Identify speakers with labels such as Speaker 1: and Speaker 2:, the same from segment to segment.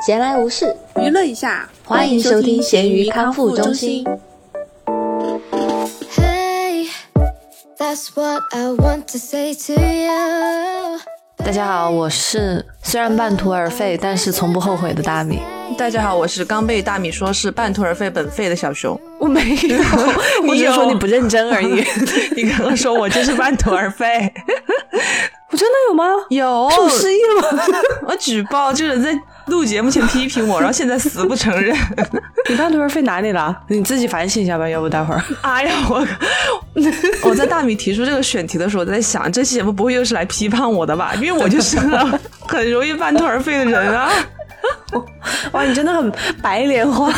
Speaker 1: 闲来无事，
Speaker 2: 娱乐一下，
Speaker 1: 欢迎收听咸鱼康复中心。
Speaker 3: Hey, that's what I want to say to you.
Speaker 1: 大家好，我是虽然半途而废，但是从不后悔的大米。
Speaker 2: 大家好，我是刚被大米说是半途而废本废的小熊。
Speaker 1: 我没有，我只是说你不认真而已。
Speaker 2: 你刚刚说我就是半途而废，
Speaker 1: 我真的有吗？
Speaker 2: 有
Speaker 1: 是我失忆了吗？
Speaker 2: 我举报这个人在录节目前批评我，然后现在死不承认。
Speaker 1: 你半途而废哪里了？你自己反省一下吧，要不待会儿。
Speaker 2: 哎呀，我 我在大米提出这个选题的时候，我在想这期节目不会又是来批判我的吧？因为我就是个很容易半途而废的人啊。
Speaker 1: 哇，你真的很白莲花。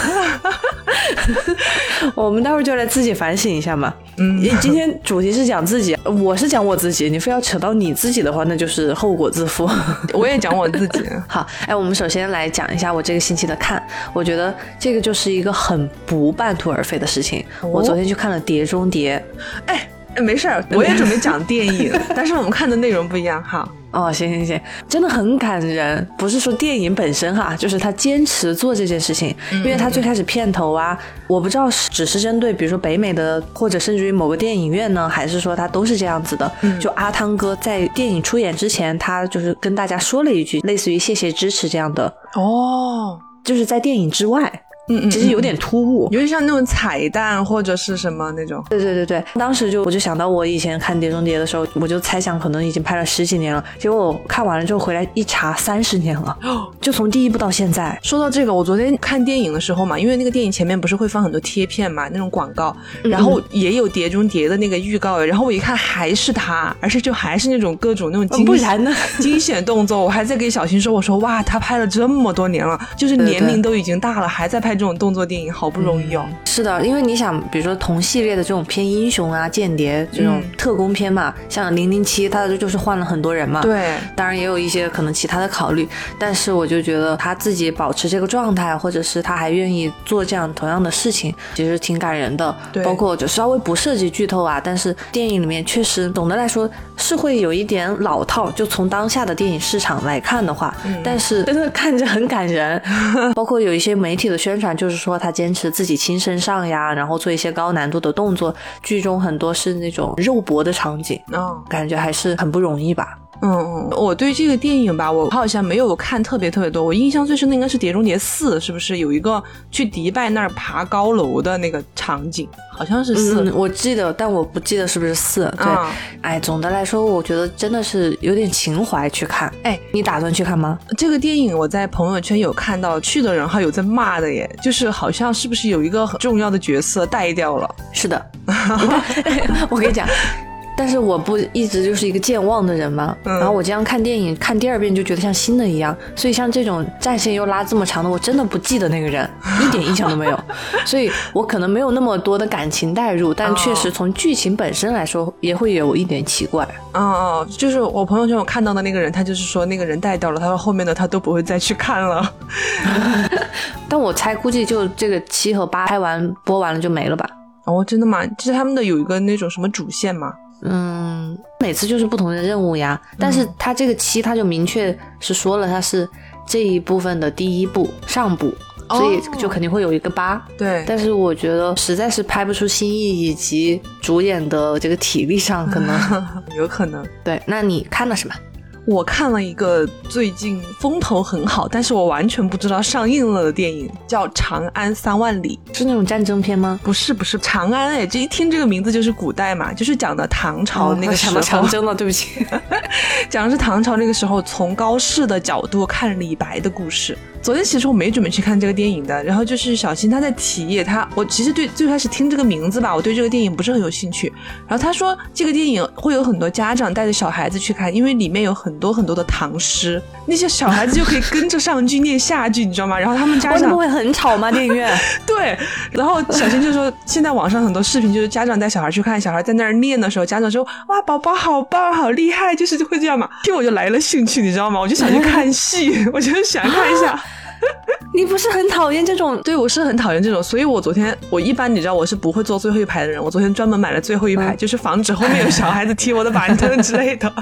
Speaker 1: 我们待会儿就来自己反省一下嘛。嗯，今天主题是讲自己，我是讲我自己。你非要扯到你自己的话，那就是后果自负。
Speaker 2: 我也讲我自己。
Speaker 1: 好，哎，我们首先来讲一下我这个星期的看。我觉得这个就是一个很不半途而废的事情。我昨天去看了《碟中谍》。
Speaker 2: 哎。没事儿，我也 准备讲电影，但是我们看的内容不一样哈。
Speaker 1: 哦，行行行，真的很感人，不是说电影本身哈，就是他坚持做这件事情，因为他最开始片头啊，我不知道是只是针对比如说北美的，或者甚至于某个电影院呢，还是说他都是这样子的。就阿汤哥在电影出演之前，他就是跟大家说了一句类似于谢谢支持这样的。
Speaker 2: 哦，
Speaker 1: 就是在电影之外。嗯嗯，其实有点突兀，
Speaker 2: 有点像那种彩蛋或者是什么那种。
Speaker 1: 对对对对，当时就我就想到我以前看《碟中谍》的时候，我就猜想可能已经拍了十几年了。结果我看完了之后回来一查，三十年了，就从第一部到现在。
Speaker 2: 说到这个，我昨天看电影的时候嘛，因为那个电影前面不是会放很多贴片嘛，那种广告，然后也有《碟中谍》的那个预告，然后我一看还是他，而且就还是那种各种那种惊
Speaker 1: 不然呢
Speaker 2: 惊险动作。我还在给小新说，我说哇，他拍了这么多年了，就是年龄都已经大了，还在拍这种动作电影。好不容易哦，
Speaker 1: 是的，因为你想，比如说同系列的这种偏英雄啊、间谍这种特工片嘛，像零零七，它就是换了很多人嘛。
Speaker 2: 对，
Speaker 1: 当然也有一些可能其他的考虑，但是我就觉得他自己保持这个状态，或者是他还愿意做这样同样的事情，其实挺感人的。
Speaker 2: 对，
Speaker 1: 包括就稍微不涉及剧透啊，但是电影里面确实总的来说是会有一点老套，就从当下的电影市场来看的话，但是真的看着很感人。包括有一些媒体的宣传，就是说他。坚持自己亲身上呀，然后做一些高难度的动作，剧中很多是那种肉搏的场景，
Speaker 2: 哦，
Speaker 1: 感觉还是很不容易吧。
Speaker 2: 嗯嗯，我对这个电影吧，我好像没有看特别特别多。我印象最深的应该是《碟中谍四》，是不是有一个去迪拜那儿爬高楼的那个场景？好像是四，
Speaker 1: 我记得，但我不记得是不是四。对，哎，总的来说，我觉得真的是有点情怀去看。哎，你打算去看吗？
Speaker 2: 这个电影我在朋友圈有看到，去的人还有在骂的耶，就是好像是不是有一个很重要的角色带掉了？
Speaker 1: 是的，我跟你讲。但是我不一直就是一个健忘的人嘛，然后我经常看电影看第二遍就觉得像新的一样，所以像这种战线又拉这么长的，我真的不记得那个人，一点印象都没有，所以我可能没有那么多的感情代入，但确实从剧情本身来说也会有一点奇怪。
Speaker 2: 哦哦，就是我朋友圈我看到的那个人，他就是说那个人带掉了，他说后面的他都不会再去看了。
Speaker 1: 但我猜估计就这个七和八拍完播完了就没了吧？
Speaker 2: 哦，真的吗？就是他们的有一个那种什么主线吗？
Speaker 1: 嗯，每次就是不同的任务呀，但是他这个七他就明确是说了，他是这一部分的第一部上部，所以就肯定会有一个八。
Speaker 2: 对，
Speaker 1: 但是我觉得实在是拍不出新意，以及主演的这个体力上可能
Speaker 2: 有可能。
Speaker 1: 对，那你看了什么？
Speaker 2: 我看了一个最近风头很好，但是我完全不知道上映了的电影，叫《长安三万里》，
Speaker 1: 是那种战争片吗？
Speaker 2: 不是，不是长安，哎，这一听这个名字就是古代嘛，就是讲的唐朝那个时候。
Speaker 1: 长征了，对不起，
Speaker 2: 讲的是唐朝那个时候从高适的角度看李白的故事。昨天其实我没准备去看这个电影的，然后就是小新他在提他，我其实对最开始听这个名字吧，我对这个电影不是很有兴趣。然后他说这个电影会有很多家长带着小孩子去看，因为里面有很多很多的唐诗，那些小孩子就可以跟着上句念下句，你知道吗？然后他们家长
Speaker 1: 不会很吵吗？电影院
Speaker 2: 对。然后小新就说，现在网上很多视频就是家长带小孩去看，小孩在那儿念的时候，家长说哇，宝宝好棒，好厉害，就是会这样嘛。听我就来了兴趣，你知道吗？我就想去看戏，我就想看一下。
Speaker 1: 你不是很讨厌这种？
Speaker 2: 对，我是很讨厌这种，所以我昨天我一般你知道我是不会坐最后一排的人，我昨天专门买了最后一排，就是防止后面有小孩子踢我的板凳之类的。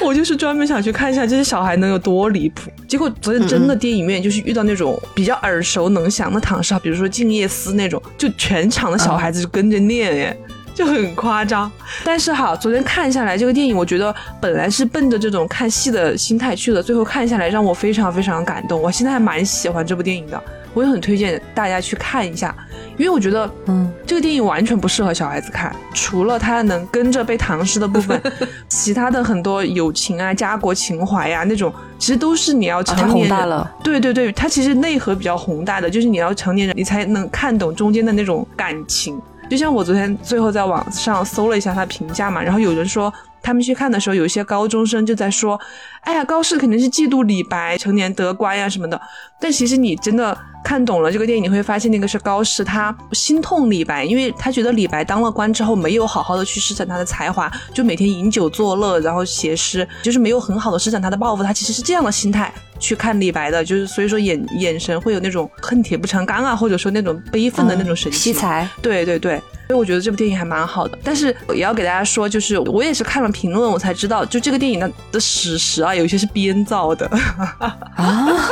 Speaker 2: 我就是专门想去看一下这些小孩能有多离谱。结果昨天真的电影院就是遇到那种比较耳熟能详的唐诗，比如说《静夜思》那种，就全场的小孩子就跟着念耶。就很夸张，但是哈，昨天看下来这个电影，我觉得本来是奔着这种看戏的心态去的，最后看下来让我非常非常感动。我现在还蛮喜欢这部电影的，我也很推荐大家去看一下，因为我觉得，嗯，这个电影完全不适合小孩子看，除了他能跟着背唐诗的部分，其他的很多友情啊、家国情怀呀那种，其实都是你要成年
Speaker 1: 人，
Speaker 2: 对对对，它其实内核比较宏大的，就是你要成年人，你才能看懂中间的那种感情。就像我昨天最后在网上搜了一下他评价嘛，然后有人说他们去看的时候，有一些高中生就在说：“哎呀，高适肯定是嫉妒李白成年得官呀什么的。”但其实你真的看懂了这个电影，你会发现那个是高适他心痛李白，因为他觉得李白当了官之后没有好好的去施展他的才华，就每天饮酒作乐，然后写诗，就是没有很好的施展他的抱负。他其实是这样的心态去看李白的，就是所以说眼眼神会有那种恨铁不成钢啊，或者说那种悲愤的那种神情。
Speaker 1: 惜才，
Speaker 2: 对对对。所以我觉得这部电影还蛮好的，但是也要给大家说，就是我也是看了评论，我才知道，就这个电影的的史实啊，有一些是编造的 啊。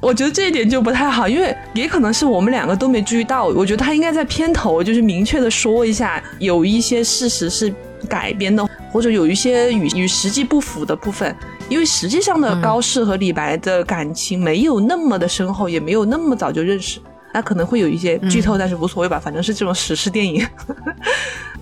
Speaker 2: 我觉得这一点就不太好，因为也可能是我们两个都没注意到。我觉得他应该在片头就是明确的说一下，有一些事实是改编的，或者有一些与与实际不符的部分。因为实际上的高适和李白的感情没有那么的深厚，也没有那么早就认识。那可能会有一些剧透，但是无所谓吧，反正是这种史诗电影。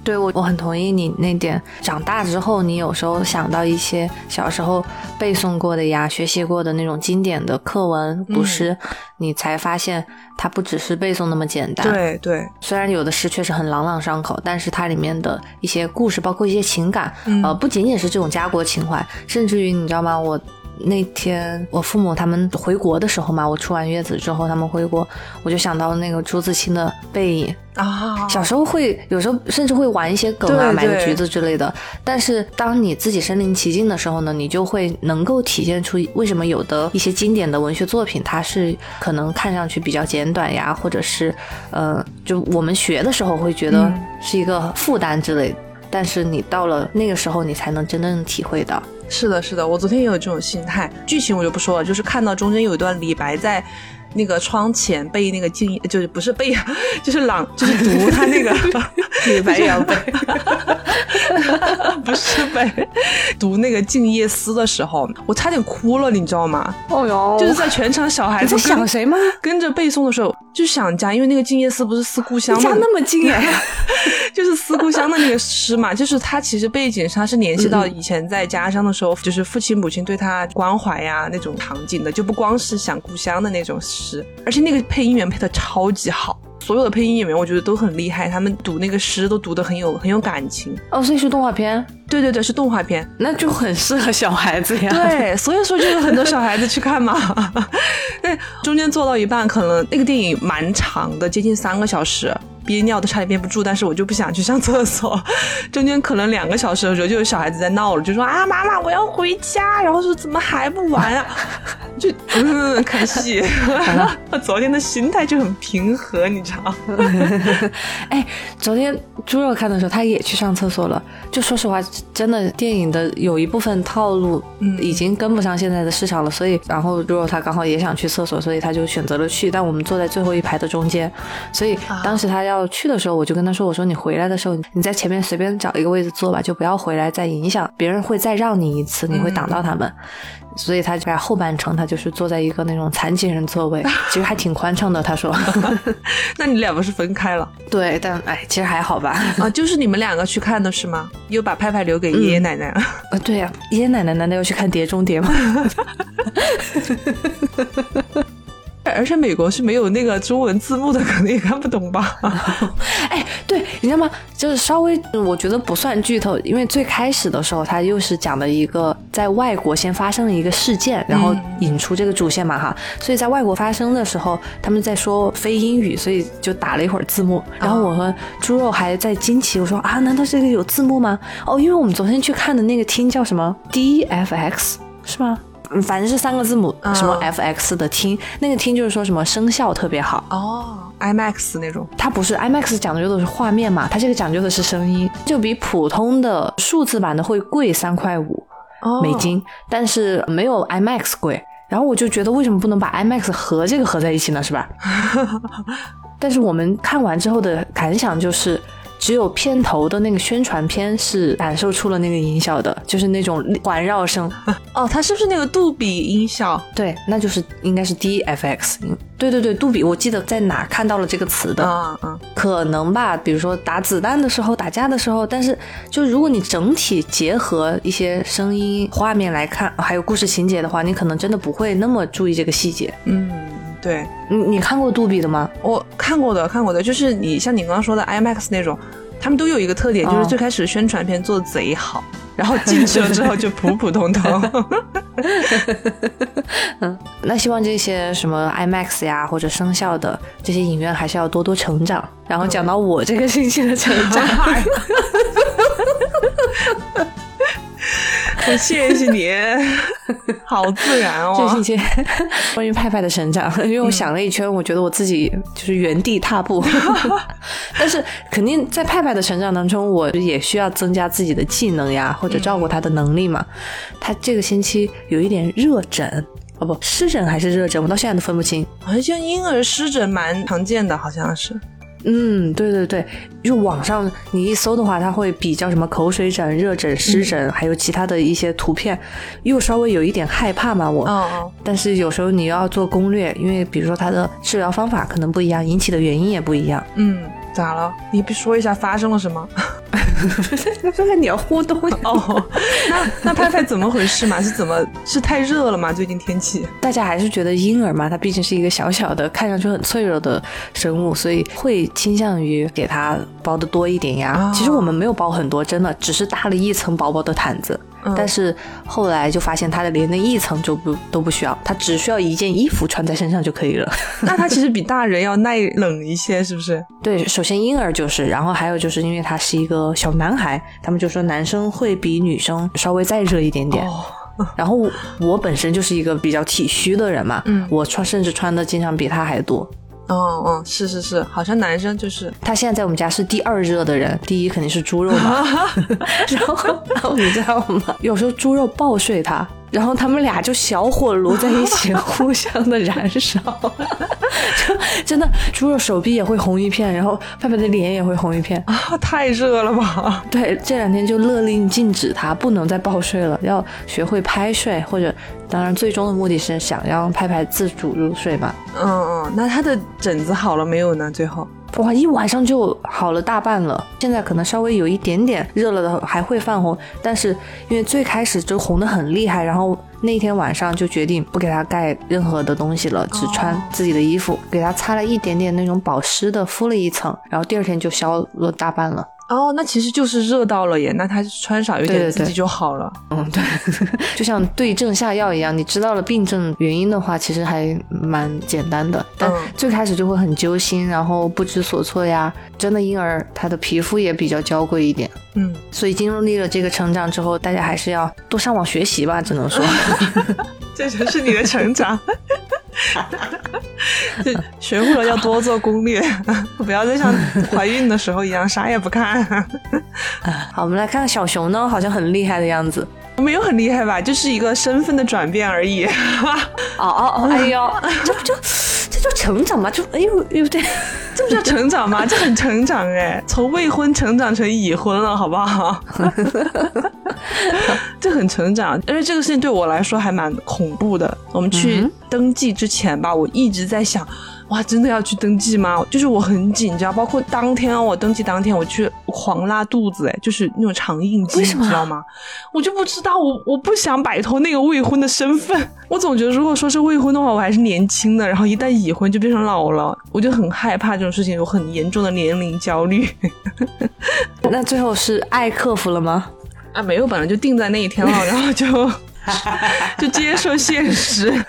Speaker 1: 对我，我很同意你那点。长大之后，你有时候想到一些小时候背诵过的呀、学习过的那种经典的课文、古诗，你才发现它不只是背诵那么简单。
Speaker 2: 对对，
Speaker 1: 虽然有的诗确实很朗朗上口，但是它里面的一些故事，包括一些情感，呃，不仅仅是这种家国情怀，甚至于你知道吗？我。那天我父母他们回国的时候嘛，我出完月子之后他们回国，我就想到那个朱自清的背影啊。小时候会有时候甚至会玩一些梗啊，买个橘子之类的。但是当你自己身临其境的时候呢，你就会能够体现出为什么有的一些经典的文学作品，它是可能看上去比较简短呀，或者是呃，就我们学的时候会觉得是一个负担之类。但是你到了那个时候，你才能真正体会到。
Speaker 2: 是的，是的，我昨天也有这种心态。剧情我就不说了，就是看到中间有一段李白在那个窗前背那个静，就是不是背，就是朗，就是读他那个
Speaker 1: 李白要背，
Speaker 2: 不是呗，读那个《静夜思》的时候，我差点哭了，你知道吗？
Speaker 1: 哦哟，
Speaker 2: 就是在全场小孩子
Speaker 1: 想谁吗？
Speaker 2: 跟着背诵的时候。就想家，因为那个《静夜思》不是思故乡吗
Speaker 1: 家那么近哎，
Speaker 2: 就是思故乡的那个诗嘛，就是他其实背景上是联系到以前在家乡的时候，就是父亲母亲对他关怀呀那种场景的，就不光是想故乡的那种诗，而且那个配音员配的超级好，所有的配音演员我觉得都很厉害，他们读那个诗都读得很有很有感情。
Speaker 1: 哦，所以是动画片？
Speaker 2: 对对对，是动画片，
Speaker 1: 那就很适合小孩子呀。
Speaker 2: 对，所以说就有很多小孩子去看嘛。对中间做到一半，可能那个电影蛮长的，接近三个小时。憋尿都差点憋不住，但是我就不想去上厕所。中间可能两个小时的时候，就有小孩子在闹了，就说啊妈妈我要回家，然后说怎么还不完啊？就嗯看戏。我昨天的心态就很平和，你知道？
Speaker 1: 哎，昨天猪肉看的时候，他也去上厕所了。就说实话，真的电影的有一部分套路，嗯，已经跟不上现在的市场了。所以，然后如果他刚好也想去厕所，所以他就选择了去。但我们坐在最后一排的中间，所以当时他要。要去的时候，我就跟他说：“我说你回来的时候，你在前面随便找一个位置坐吧，就不要回来再影响别人，会再让你一次，你会挡到他们。”所以他在后半程，他就是坐在一个那种残疾人座位，其实还挺宽敞的。他说：“
Speaker 2: 那你俩不是分开了？”
Speaker 1: 对，但哎，其实还好吧。
Speaker 2: 啊，就是你们两个去看的是吗？又把派派留给爷爷奶奶了？
Speaker 1: 啊，对呀，爷爷奶奶难道要去看《碟中谍》吗？
Speaker 2: 而且美国是没有那个中文字幕的，可能也看不懂吧？
Speaker 1: 哎，对，你知道吗？就是稍微，我觉得不算剧透，因为最开始的时候，它又是讲的一个在外国先发生了一个事件，然后引出这个主线嘛，哈。所以在外国发生的时候，他们在说非英语，所以就打了一会儿字幕。然后我和猪肉还在惊奇，我说啊，难道这个有字幕吗？哦，因为我们昨天去看的那个厅叫什么 DFX 是吗？嗯，反正是三个字母，什么 F X 的听，那个听就是说什么声效特别好
Speaker 2: 哦，IMAX 那种，
Speaker 1: 它不是 IMAX 讲究的是画面嘛，它这个讲究的是声音，就比普通的数字版的会贵三块五，美金，但是没有 IMAX 贵。然后我就觉得，为什么不能把 IMAX 和这个合在一起呢？是吧？但是我们看完之后的感想就是。只有片头的那个宣传片是感受出了那个音效的，就是那种环绕声。
Speaker 2: 哦，它是不是那个杜比音效？
Speaker 1: 对，那就是应该是 DFX。对对对，杜比，我记得在哪看到了这个词的。
Speaker 2: 啊啊，
Speaker 1: 可能吧。比如说打子弹的时候、打架的时候，但是就如果你整体结合一些声音、画面来看，还有故事情节的话，你可能真的不会那么注意这个细节。
Speaker 2: 嗯，对。
Speaker 1: 你你看过杜比的吗？
Speaker 2: 我看过的，看过的，就是你像你刚刚说的 IMAX 那种。他们都有一个特点，就是最开始宣传片做的贼好，然后进去了之后就普普通通。
Speaker 1: 嗯，那希望这些什么 IMAX 呀或者声效的这些影院还是要多多成长。然后讲到我这个星期的成长。
Speaker 2: 谢谢你，好自然哦。
Speaker 1: 这星期 关于派派的成长，因为我想了一圈，我觉得我自己就是原地踏步。但是肯定在派派的成长当中，我也需要增加自己的技能呀，或者照顾他的能力嘛。他这个星期有一点热疹，哦不，湿疹还是热疹，我到现在都分不清。
Speaker 2: 好像婴儿湿疹蛮常见的，好像是。
Speaker 1: 嗯，对对对，就网上你一搜的话，它会比较什么口水疹、热疹、湿疹，还有其他的一些图片，又稍微有一点害怕嘛。我，但是有时候你要做攻略，因为比如说它的治疗方法可能不一样，引起的原因也不一样。
Speaker 2: 嗯。咋了？你不说一下发生了什么？
Speaker 1: 说看你要互动
Speaker 2: 哦。那那拍拍怎么回事嘛？是怎么是太热了吗？最近天气，
Speaker 1: 大家还是觉得婴儿嘛，他毕竟是一个小小的、看上去很脆弱的生物，所以会倾向于给他包的多一点呀。其实我们没有包很多，真的只是搭了一层薄薄的毯子。但是后来就发现，他的连那一层就不都不需要，他只需要一件衣服穿在身上就可以了。
Speaker 2: 那他其实比大人要耐冷一些，是不是？
Speaker 1: 对，首先婴儿就是，然后还有就是因为他是一个小男孩，他们就说男生会比女生稍微再热一点点。然后我本身就是一个比较体虚的人嘛，我穿甚至穿的经常比他还多。
Speaker 2: 哦哦，是是是，好像男生就是
Speaker 1: 他现在在我们家是第二热的人，第一肯定是猪肉嘛。然后然后你知道吗？有时候猪肉抱睡他。然后他们俩就小火炉在一起，互相的燃烧，就真的猪肉手臂也会红一片，然后派派的脸也会红一片
Speaker 2: 啊！太热了吧？
Speaker 1: 对，这两天就勒令禁止他不能再抱睡了，要学会拍睡，或者当然最终的目的是想让拍拍自主入睡嘛。
Speaker 2: 嗯嗯，那他的疹子好了没有呢？最后？
Speaker 1: 哇，一晚上就好了大半了。现在可能稍微有一点点热了的，还会泛红，但是因为最开始就红的很厉害，然后那天晚上就决定不给他盖任何的东西了，只穿自己的衣服，给他擦了一点点那种保湿的，敷了一层，然后第二天就消了大半了。
Speaker 2: 哦，那其实就是热到了耶，那他穿少一点自己就好了。
Speaker 1: 嗯，对，就像对症下药一样，你知道了病症原因的话，其实还蛮简单的。但最开始就会很揪心，然后不知所措呀。真的婴儿他的皮肤也比较娇贵一点，
Speaker 2: 嗯，
Speaker 1: 所以经历了这个成长之后，大家还是要多上网学习吧，只能说，
Speaker 2: 这就是你的成长。就学会了要多做攻略，不要再像怀孕的时候一样啥也不看。
Speaker 1: 好，我们来看看小熊呢，好像很厉害的样子。
Speaker 2: 没有很厉害吧，就是一个身份的转变而已。
Speaker 1: 哦哦哦，哎呦，这不就这叫成长吗？就哎呦呦，对，
Speaker 2: 这不叫成长吗？这很成长哎，从未婚成长成已婚了，好不好？这很成长，因为这个事情对我来说还蛮恐怖的。我们去登记之前吧，我一直在想。哇，真的要去登记吗？就是我很紧张，包括当天我登记当天，我去狂拉肚子，哎，就是那种肠硬肌，你知道吗？我就不知道，我我不想摆脱那个未婚的身份。我总觉得，如果说是未婚的话，我还是年轻的，然后一旦已婚就变成老了，我就很害怕这种事情，有很严重的年龄焦虑。
Speaker 1: 那最后是爱克服了吗？
Speaker 2: 啊，没有，本来就定在那一天了，然后就 就接受现实。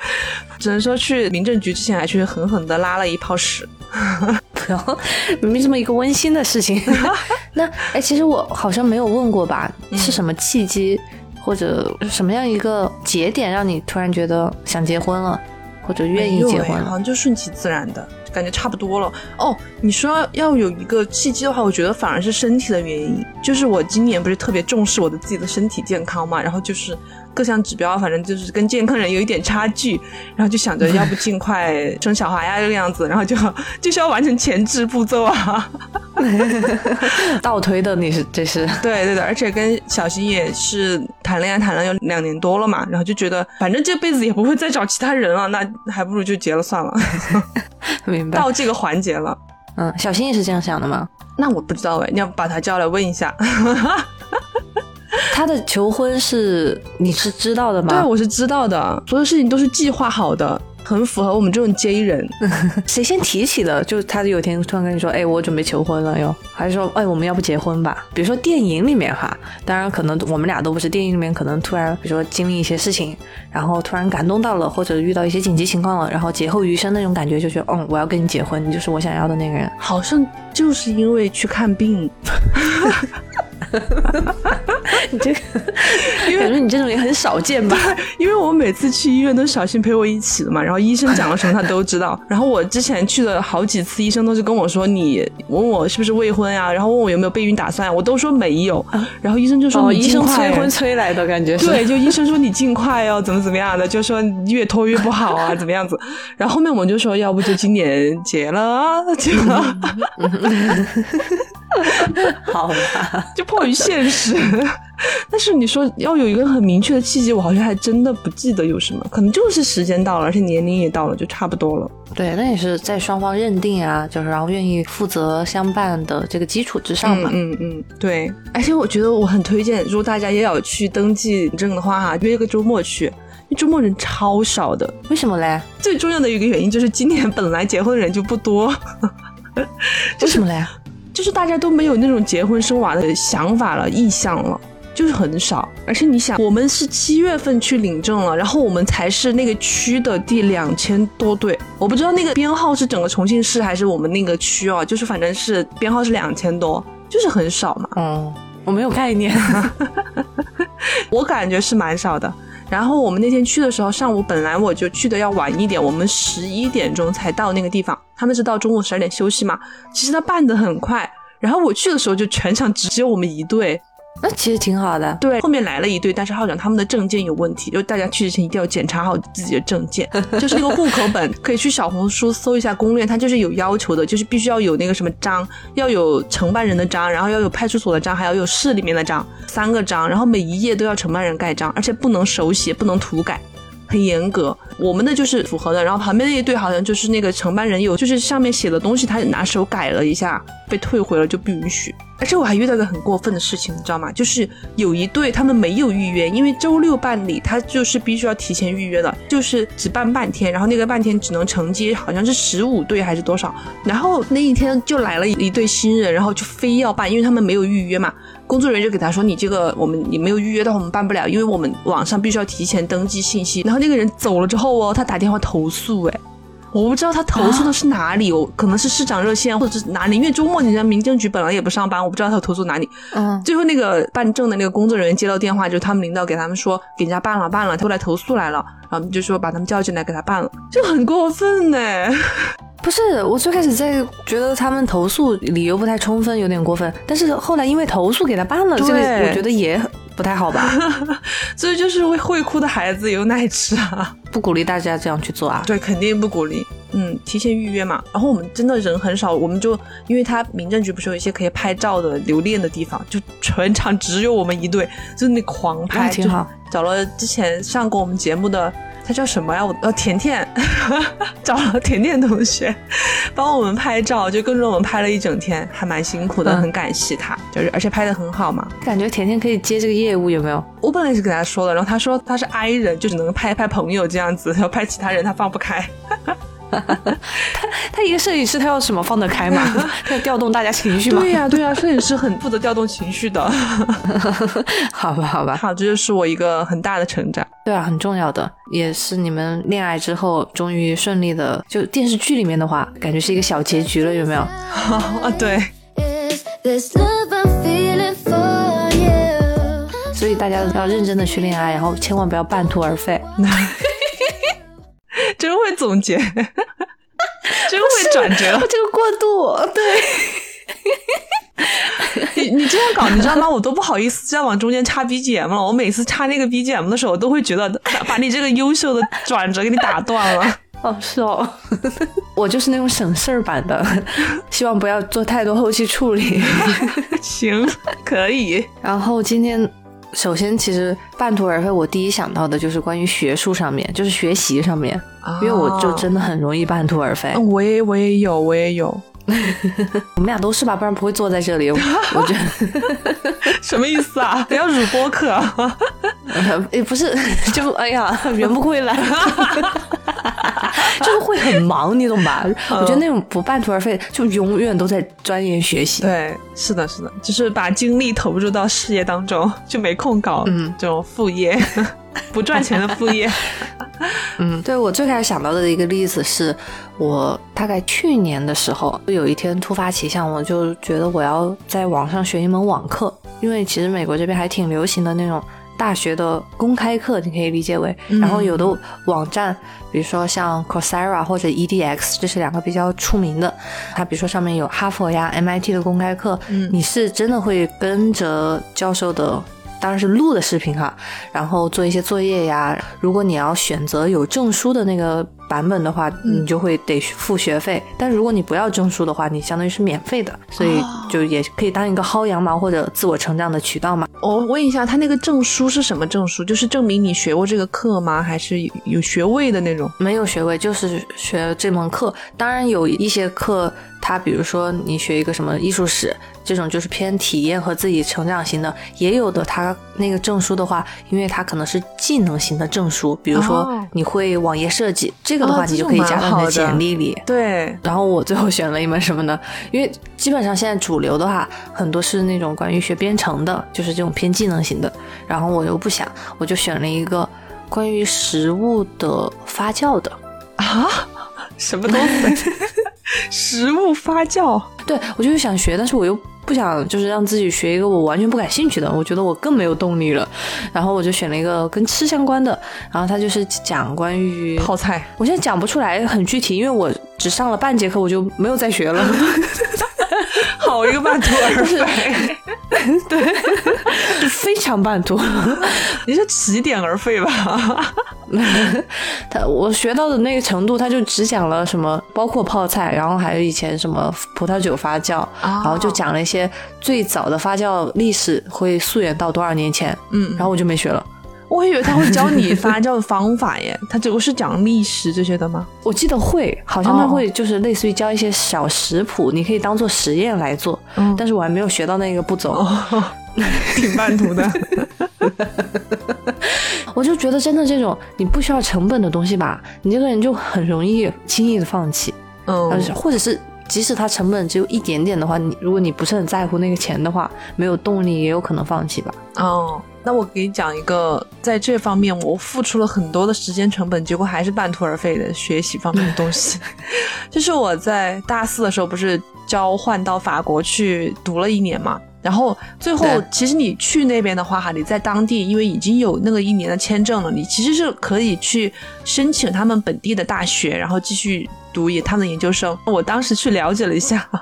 Speaker 2: 只能说去民政局之前还去狠狠的拉了一泡屎，
Speaker 1: 不要，明明这么一个温馨的事情。那哎，其实我好像没有问过吧？是什么契机或者什么样一个节点让你突然觉得想结婚了，或者愿意结婚？
Speaker 2: 好像就顺其自然的，感觉差不多了。哦，你说要有一个契机的话，我觉得反而是身体的原因，就是我今年不是特别重视我的自己的身体健康嘛，然后就是各项指标反正就是跟健康人有一点差距，然后就想着 要不尽快生小孩呀这个样子，然后就 就需要完成前置步骤啊。
Speaker 1: 倒推的你是这是
Speaker 2: 对对的，而且跟小新也是谈恋爱谈了有两年多了嘛，然后就觉得反正这辈子也不会再找其他人了，那还不如就结了算了。
Speaker 1: 明白
Speaker 2: 到这个环节了，
Speaker 1: 嗯，小新也是这样想的吗？
Speaker 2: 那我不知道哎，你要把他叫来问一下。
Speaker 1: 他的求婚是你是知道的吗？
Speaker 2: 对，我是知道的，所有事情都是计划好的。很符合我们这种 J 人，
Speaker 1: 谁先提起的？就他有一天突然跟你说：“哎，我准备求婚了哟。”还是说：“哎，我们要不结婚吧？”比如说电影里面哈，当然可能我们俩都不是电影里面，可能突然比如说经历一些事情，然后突然感动到了，或者遇到一些紧急情况了，然后劫后余生那种感觉，就觉得嗯，我要跟你结婚，你就是我想要的那个人。
Speaker 2: 好像就是因为去看病。
Speaker 1: 你这个，感觉你这种也很少见吧？
Speaker 2: 因为我每次去医院都是小新陪我一起的嘛，然后医生讲了什么他都知道。然后我之前去了好几次，医生都是跟我说你问我是不是未婚呀，然后问我有没有备孕打算，我都说没有。然后医生就说你
Speaker 1: 医生催婚催来的感觉，
Speaker 2: 对，就医生说你尽快哦，怎么怎么样的，就说越拖越不好啊，怎么样子。然后后面我们就说要不就今年结了，结了。
Speaker 1: 好吧，
Speaker 2: 就迫于现实。但是你说要有一个很明确的契机，我好像还真的不记得有什么。可能就是时间到了，而且年龄也到了，就差不多了。
Speaker 1: 对，那也是在双方认定啊，就是然后愿意负责相伴的这个基础之上嘛。
Speaker 2: 嗯嗯，对。而且我觉得我很推荐，如果大家也要去登记证的话，哈，约个周末去，因为周末人超少的。
Speaker 1: 为什么嘞？
Speaker 2: 最重要的一个原因就是今年本来结婚的人就不多。
Speaker 1: 为什么嘞？
Speaker 2: 就是大家都没有那种结婚生娃的想法了、意向了，就是很少。而且你想，我们是七月份去领证了，然后我们才是那个区的第两千多对。我不知道那个编号是整个重庆市还是我们那个区哦，就是反正是编号是两千多，就是很少嘛。
Speaker 1: 哦，我没有概念，
Speaker 2: 我感觉是蛮少的。然后我们那天去的时候，上午本来我就去的要晚一点，我们十一点钟才到那个地方。他们是到中午十二点休息嘛？其实他办的很快。然后我去的时候，就全场只有我们一队。
Speaker 1: 那其实挺好的，
Speaker 2: 对，后面来了一队，但是号长他们的证件有问题，就大家去之前一定要检查好自己的证件，就是那个户口本，可以去小红书搜一下攻略，它就是有要求的，就是必须要有那个什么章，要有承办人的章，然后要有派出所的章，还要有市里面的章，三个章，然后每一页都要承办人盖章，而且不能手写，不能涂改。很严格，我们的就是符合的，然后旁边那一对好像就是那个承办人有，就是上面写的东西他拿手改了一下，被退回了就不允许。而且我还遇到一个很过分的事情，你知道吗？就是有一对他们没有预约，因为周六办理，他就是必须要提前预约的，就是只办半天，然后那个半天只能承接好像是十五对还是多少，然后那一天就来了一对新人，然后就非要办，因为他们没有预约嘛。工作人员就给他说：“你这个我们你没有预约的话，我们办不了，因为我们网上必须要提前登记信息。”然后那个人走了之后哦，他打电话投诉，哎，我不知道他投诉的是哪里，我可能是市长热线或者是哪里，因为周末人家民政局本来也不上班，我不知道他投诉哪里。嗯，最后那个办证的那个工作人员接到电话，就是他们领导给他们说给人家办了办了，他来投诉来了，然后就说把他们叫进来给他办了，就很过分呢。
Speaker 1: 不是，我最开始在觉得他们投诉理由不太充分，有点过分。但是后来因为投诉给他办了，这个我觉得也不太好吧。
Speaker 2: 所以就是会会哭的孩子有奶吃啊，
Speaker 1: 不鼓励大家这样去做啊。
Speaker 2: 对，肯定不鼓励。嗯，提前预约嘛。然后我们真的人很少，我们就因为他民政局不是有一些可以拍照的留恋的地方，就全场只有我们一队，就是那狂拍，
Speaker 1: 挺好。
Speaker 2: 找了之前上过我们节目的。他叫什么呀？我呃，甜甜 找了甜甜同学 帮我们拍照，就跟着我们拍了一整天，还蛮辛苦的，很感谢他，就是而且拍的很好嘛。
Speaker 1: 感觉甜甜可以接这个业务，有没有？
Speaker 2: 我本来是跟他说的，然后他说他是 I 人，就只能拍拍朋友这样子，要拍其他人他放不开。
Speaker 1: 他他一个摄影师，他要什么放得开吗？他要调动大家情绪吗？
Speaker 2: 对呀对呀，摄影师很负责调动情绪的。
Speaker 1: 好吧好吧，
Speaker 2: 好，这就是我一个很大的成长。
Speaker 1: 对啊，很重要的，也是你们恋爱之后终于顺利的。就电视剧里面的话，感觉是一个小结局了，有没有？
Speaker 2: 啊，对。
Speaker 1: 所以大家要认真的去恋爱，然后千万不要半途而废。
Speaker 2: 真会总结，真会转折。
Speaker 1: 这个过渡，对。
Speaker 2: 你你这样搞，你知道吗？我都不好意思再往中间插 BGM 了。我每次插那个 BGM 的时候，我都会觉得把你这个优秀的转折给你打断了。
Speaker 1: 哦，是哦，我就是那种省事儿版的，希望不要做太多后期处理。
Speaker 2: 行，可以。
Speaker 1: 然后今天，首先其实半途而废，我第一想到的就是关于学术上面，就是学习上面，因为我就真的很容易半途而废。
Speaker 2: 我也我也有，我也有。
Speaker 1: 我们俩都是吧，不然不会坐在这里。我 觉得
Speaker 2: 什么意思啊？不要辱播客？
Speaker 1: 也不是，就哎呀，圆不回来，就是会很忙，你懂吧？我觉得那种不半途而废，就永远都在钻研学习。
Speaker 2: 对，是的，是的，就是把精力投入到事业当中，就没空搞嗯这种副业，不赚钱的副业。
Speaker 1: 嗯，对我最开始想到的一个例子是，我大概去年的时候，有一天突发奇想，我就觉得我要在网上学一门网课，因为其实美国这边还挺流行的那种大学的公开课，你可以理解为，然后有的网站，比如说像 Coursera 或者 EDX，这是两个比较出名的，它比如说上面有哈佛呀、MIT 的公开课，你是真的会跟着教授的。当然是录的视频哈，然后做一些作业呀。如果你要选择有证书的那个版本的话，你就会得付学费。但如果你不要证书的话，你相当于是免费的，所以就也可以当一个薅羊毛或者自我成长的渠道嘛。
Speaker 2: 我问一下，他那个证书是什么证书？就是证明你学过这个课吗？还是有学位的那种？
Speaker 1: 没有学位，就是学这门课。当然有一些课。他比如说，你学一个什么艺术史，这种就是偏体验和自己成长型的；也有的，他那个证书的话，因为他可能是技能型的证书，比如说你会网页设计，这个的话你就可以加到你的简历里。
Speaker 2: 对。
Speaker 1: 然后我最后选了一门什么呢？因为基本上现在主流的话，很多是那种关于学编程的，就是这种偏技能型的。然后我又不想，我就选了一个关于食物的发酵的
Speaker 2: 啊，什么东西？食物发酵，
Speaker 1: 对我就是想学，但是我又不想就是让自己学一个我完全不感兴趣的，我觉得我更没有动力了。然后我就选了一个跟吃相关的，然后他就是讲关于
Speaker 2: 泡菜。
Speaker 1: 我现在讲不出来很具体，因为我只上了半节课，我就没有再学了。
Speaker 2: 好一个半途而废，
Speaker 1: 对，非常半途。
Speaker 2: 你是起点而废吧？
Speaker 1: 他我学到的那个程度，他就只讲了什么，包括泡菜，然后还有以前什么葡萄酒发酵，然后就讲了一些最早的发酵历史，会溯源到多少年前。嗯，然后我就没学了。
Speaker 2: 我以为他会教你发 酵的方法耶，他这个是讲历史这些的吗？
Speaker 1: 我记得会，好像他会就是类似于教一些小食谱，你可以当做实验来做。嗯，但是我还没有学到那个步骤，
Speaker 2: 挺半途的。
Speaker 1: 我就觉得真的这种你不需要成本的东西吧，你这个人就很容易轻易的放弃。嗯，或者是即使它成本只有一点点的话，你如果你不是很在乎那个钱的话，没有动力也有可能放弃吧。
Speaker 2: 哦，那我给你讲一个在这方面我付出了很多的时间成本，结果还是半途而废的学习方面的东西，就是我在大四的时候不是交换到法国去读了一年嘛。然后最后，其实你去那边的话，哈，你在当地因为已经有那个一年的签证了，你其实是可以去申请他们本地的大学，然后继续读研他们的研究生。我当时去了解了一下。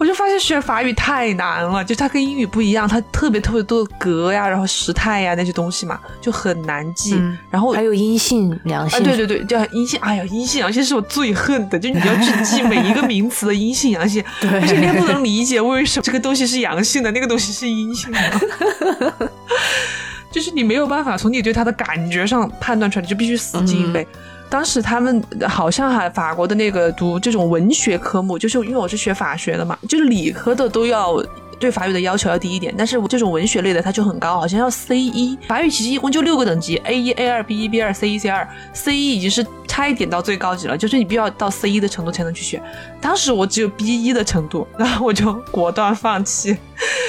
Speaker 2: 我就发现学法语太难了，就它跟英语不一样，它特别特别多的格呀，然后时态呀那些东西嘛，就很难记。然后
Speaker 1: 还有阴性、阳性，
Speaker 2: 对对对，叫阴性。哎呀，阴性、阳性是我最恨的，就你要去记每一个名词的阴性、阳性，而且你还不能理解为什么这个东西是阳性的，那个东西是阴性的，就是你没有办法从你对它的感觉上判断出来，就必须死记硬背。当时他们好像还法国的那个读这种文学科目，就是因为我是学法学的嘛，就是理科的都要对法语的要求要低一点，但是这种文学类的它就很高，好像要 C 一。法语其实一共就六个等级，A 一、A 二、B 一、B 二、C 一、C 二，C 一已经是差一点到最高级了，就是你必须要到 C 一的程度才能去学。当时我只有 B 一的程度，然后我就果断放弃，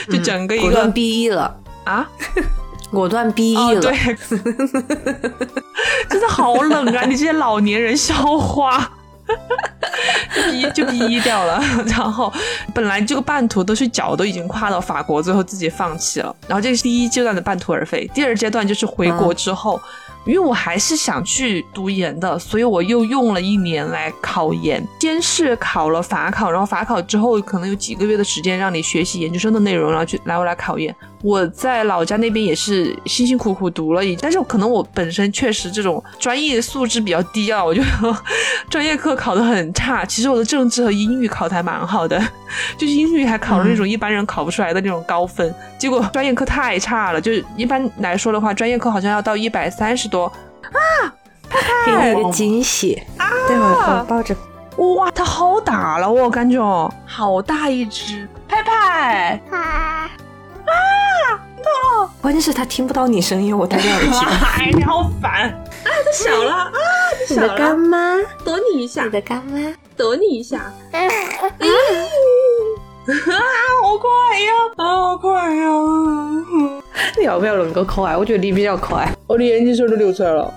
Speaker 2: 就整个一个
Speaker 1: B 一了
Speaker 2: 啊。
Speaker 1: 果断逼了，
Speaker 2: 对，真的好冷啊！你这些老年人笑话，逼就逼掉了。然后本来这个半途都是脚都已经跨到法国，最后自己放弃了。然后这是第一阶段的半途而废。第二阶段就是回国之后，因为我还是想去读研的，所以我又用了一年来考研。先是考了法考，然后法考之后可能有几个月的时间让你学习研究生的内容，然后去来回来考研。我在老家那边也是辛辛苦苦读了一，但是可能我本身确实这种专业素质比较低啊，我就专业课考得很差。其实我的政治和英语考得还蛮好的，就是英语还考了那种一般人考不出来的那种高分。结果专业课太差了，就是一般来说的话，专业课好像要到一百三十多啊。
Speaker 1: 给你一个惊喜，
Speaker 4: 待会儿我抱着。
Speaker 2: 哇，它好大了，我感觉哦，好大一只，拍拍。
Speaker 1: 啊！关键是他听不到你声音，我戴着耳机。
Speaker 2: 哎，你好烦！啊，他小了啊！
Speaker 4: 你的干妈，
Speaker 2: 躲你一下。
Speaker 4: 你的干妈，
Speaker 2: 躲你一下。啊！好快呀！啊好快呀！
Speaker 1: 你要不要能够可爱？我觉得你比较可爱。
Speaker 2: 我的眼睛水都流出来了。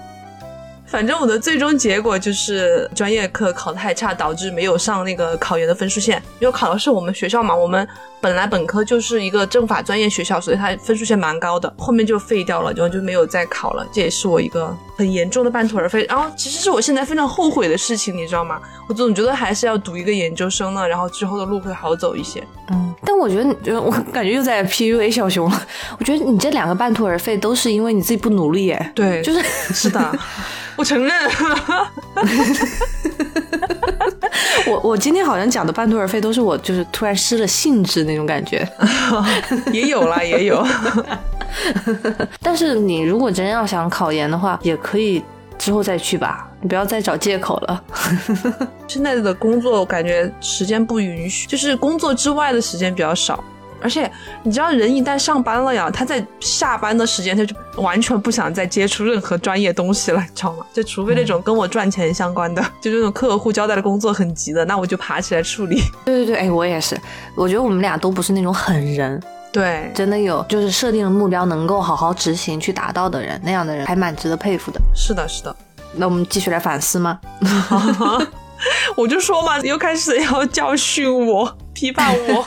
Speaker 2: 反正我的最终结果就是专业课考得太差，导致没有上那个考研的分数线。因为考的是我们学校嘛，我们本来本科就是一个政法专业学校，所以它分数线蛮高的。后面就废掉了，然后就没有再考了。这也是我一个很严重的半途而废。然后其实是我现在非常后悔的事情，你知道吗？我总觉得还是要读一个研究生呢，然后之后的路会好走一些。
Speaker 1: 嗯，但我觉得，我感觉又在 PUA 小熊了。我觉得你这两个半途而废都是因为你自己不努力，哎，
Speaker 2: 对，
Speaker 1: 就是
Speaker 2: 是的。我承认，
Speaker 1: 我我今天好像讲的半途而废都是我就是突然失了兴致那种感觉，
Speaker 2: 也有啦，也有。
Speaker 1: 但是你如果真要想考研的话，也可以之后再去吧，你不要再找借口了。
Speaker 2: 现在的工作我感觉时间不允许，就是工作之外的时间比较少。而且你知道，人一旦上班了呀，他在下班的时间他就完全不想再接触任何专业东西了，你知道吗？就除非那种跟我赚钱相关的，就这种客户交代的工作很急的，那我就爬起来处理。
Speaker 1: 对 对对，哎，我也是。我觉得我们俩都不是那种狠人，
Speaker 2: 对，
Speaker 1: 真的有就是设定了目标能够好好执行去达到的人，那样的人还蛮值得佩服的。
Speaker 2: 是的，是的。
Speaker 1: 那我们继续来反思吗？
Speaker 2: 我就说嘛，又开始要教训我、批判我。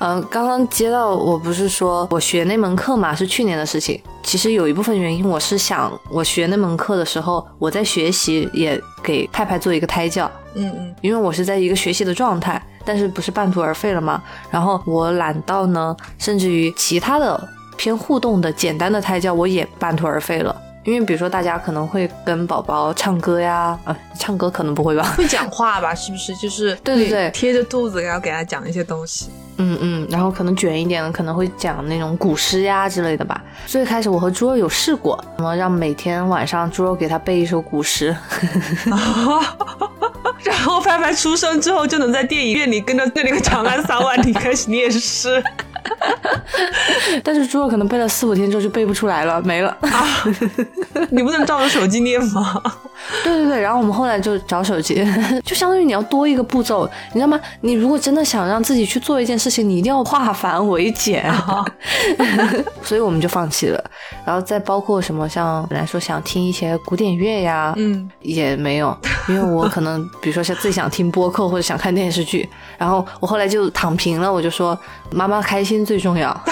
Speaker 1: 嗯，刚刚接到我不是说我学那门课嘛，是去年的事情。其实有一部分原因，我是想我学那门课的时候，我在学习，也给派派做一个胎教。
Speaker 2: 嗯嗯，
Speaker 1: 因为我是在一个学习的状态，但是不是半途而废了吗？然后我懒到呢，甚至于其他的偏互动的简单的胎教，我也半途而废了。因为比如说，大家可能会跟宝宝唱歌呀，啊，唱歌可能不会吧？
Speaker 2: 会讲话吧？是不是？就是
Speaker 1: 对对对，
Speaker 2: 贴着肚子，然后给他讲一些东西。
Speaker 1: 嗯嗯，然后可能卷一点的，可能会讲那种古诗呀之类的吧。最开始我和猪肉有试过，什么让每天晚上猪肉给他背一首古诗，
Speaker 2: 然后拍拍出生之后就能在电影院里跟着那个长安三万里开始念诗。
Speaker 1: 但是猪肉可能背了四五天之后就背不出来了，没了。
Speaker 2: 啊你不能照着手机念吗？
Speaker 1: 对对对，然后我们后来就找手机，就相当于你要多一个步骤，你知道吗？你如果真的想让自己去做一件事情，你一定要化繁为简，所以我们就放弃了。然后再包括什么，像本来说想听一些古典乐呀，
Speaker 2: 嗯，
Speaker 1: 也没有，因为我可能比如说像自己想听播客或者想看电视剧，然后我后来就躺平了，我就说妈妈开心最重要，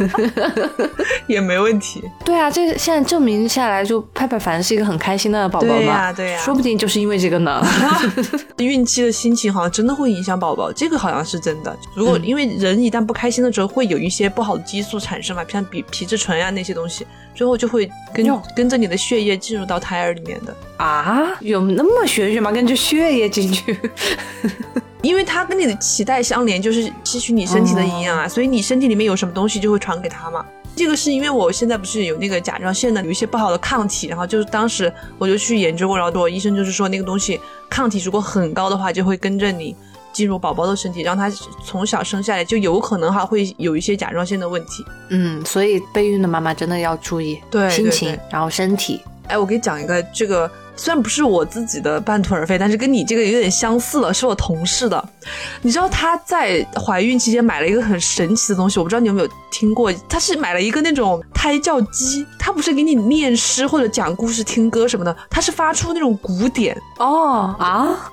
Speaker 2: 也没问题。
Speaker 1: 对啊，这现在证明下来，就派派反正是一个很开心的宝宝嘛，
Speaker 2: 对呀对呀，
Speaker 1: 说不定就是因为这个呢。
Speaker 2: 孕期的心情好像真的会影响宝宝，这个好像是真的。如果因为人一旦不开心的时候，会有一些不好的激素产生嘛，像皮皮质醇呀那些东西，最后就会跟跟着你的血液进入到胎儿里面的
Speaker 1: 啊？有那么玄学吗？跟着血液进去？
Speaker 2: 因为它跟你的脐带相连，就是吸取你身体的营养啊，所以你身体里面有什么东西就会传给他嘛。这个是因为我现在不是有那个甲状腺的有一些不好的抗体，然后就是当时我就去研究过，然后我医生就是说那个东西抗体如果很高的话，就会跟着你进入宝宝的身体，让他从小生下来就有可能哈会有一些甲状腺的问题。
Speaker 1: 嗯，所以备孕的妈妈真的要注意
Speaker 2: 对
Speaker 1: 心情，然后身体。
Speaker 2: 哎，我给你讲一个这个。虽然不是我自己的半途而废，但是跟你这个有点相似了，是我同事的。你知道她在怀孕期间买了一个很神奇的东西，我不知道你有没有听过。她是买了一个那种胎教机，它不是给你念诗或者讲故事、听歌什么的，它是发出那种鼓点
Speaker 1: 哦啊，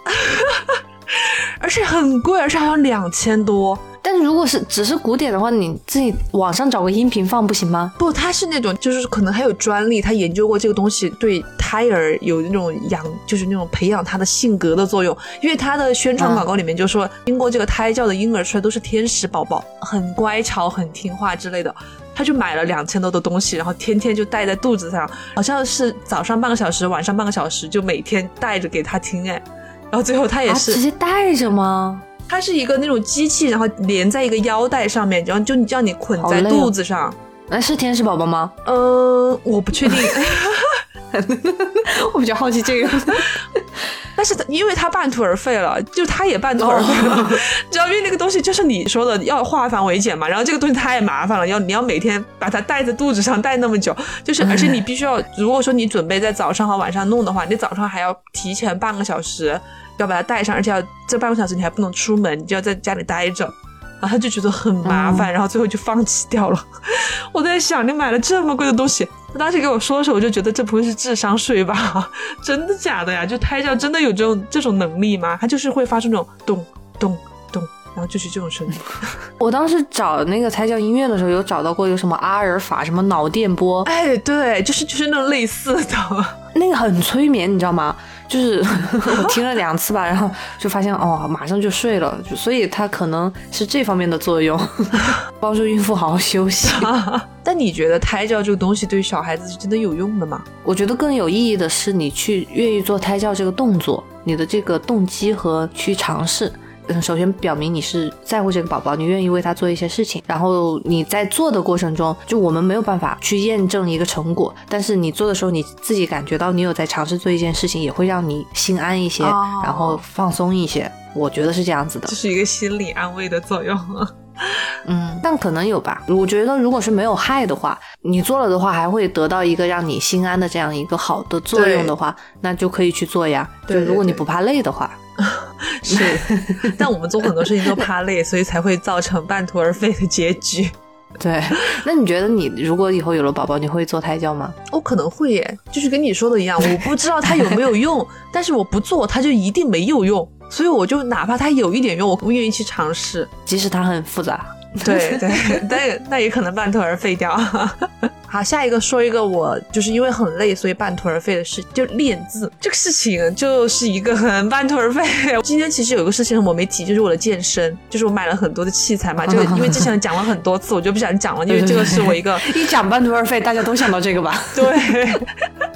Speaker 2: 而且很贵，而且好像两千多。
Speaker 1: 但是如果是只是古典的话，你自己网上找个音频放不行吗？
Speaker 2: 不，他是那种就是可能还有专利，他研究过这个东西对胎儿有那种养，就是那种培养他的性格的作用。因为他的宣传广告里面就说，经过这个胎教的婴儿出来都是天使宝宝，很乖巧、很听话之类的。他就买了两千多的东西，然后天天就带在肚子上，好像是早上半个小时，晚上半个小时，就每天带着给他听。哎，然后最后他也是、
Speaker 1: 直接带着吗？
Speaker 2: 它是一个那种机器，然后连在一个腰带上面，然后就叫你捆在肚子上。
Speaker 1: 那是天使宝宝吗？
Speaker 2: 嗯，我不确定，
Speaker 1: 我比较好奇这个。
Speaker 2: 但是因为他半途而废了，就他也半途而废了，知道因为那个东西就是你说的要化繁为简嘛，然后这个东西太麻烦了，要你要每天把它带在肚子上带那么久，就是而且你必须要，如果说你准备在早上和晚上弄的话，你早上还要提前半个小时要把它带上，而且要这半个小时你还不能出门，你就要在家里待着。然后他就觉得很麻烦，然后最后就放弃掉了。我在想，你买了这么贵的东西，他当时给我说的时候，我就觉得这不会是智商税吧？真的假的呀？就胎教真的有这种这种能力吗？它就是会发出那种咚咚咚，然后就是这种声音。
Speaker 1: 我当时找那个胎教音乐的时候，有找到过有什么阿尔法、什么脑电波，
Speaker 2: 哎，对，就是就是那种类似的，
Speaker 1: 那个很催眠，你知道吗？就是我听了两次吧，然后就发现哦，马上就睡了，所以它可能是这方面的作用，帮助孕妇好好休息。
Speaker 2: 但你觉得胎教这个东西对小孩子是真的有用的吗？
Speaker 1: 我觉得更有意义的是你去愿意做胎教这个动作，你的这个动机和去尝试。嗯，首先表明你是在乎这个宝宝，你愿意为他做一些事情。然后你在做的过程中，就我们没有办法去验证一个成果，但是你做的时候，你自己感觉到你有在尝试做一件事情，也会让你心安一些，然后放松一些。我觉得是这样子的，
Speaker 2: 这是一个心理安慰的作用。
Speaker 1: 嗯，但可能有吧。我觉得如果是没有害的话，你做了的话，还会得到一个让你心安的这样一个好的作用的话，那就可以去做呀。就如果你不怕累的话。
Speaker 2: 是，但我们做很多事情都怕累，所以才会造成半途而废的结局。
Speaker 1: 对，那你觉得你如果以后有了宝宝，你会做胎教吗？
Speaker 2: 我可能会耶，就是跟你说的一样，我不知道它有没有用，但是我不做，它就一定没有用，所以我就哪怕它有一点用，我不愿意去尝试，
Speaker 1: 即使它很复杂。
Speaker 2: 对对，但那也可能半途而废掉。好，下一个说一个我就是因为很累，所以半途而废的事，就练字这个事情就是一个很半途而废。今天其实有一个事情我没提，就是我的健身，就是我买了很多的器材嘛，就因为之前讲了很多次，我就不想讲了，因为这个是我一个
Speaker 1: 一讲半途而废，大家都想到这个吧？
Speaker 2: 对，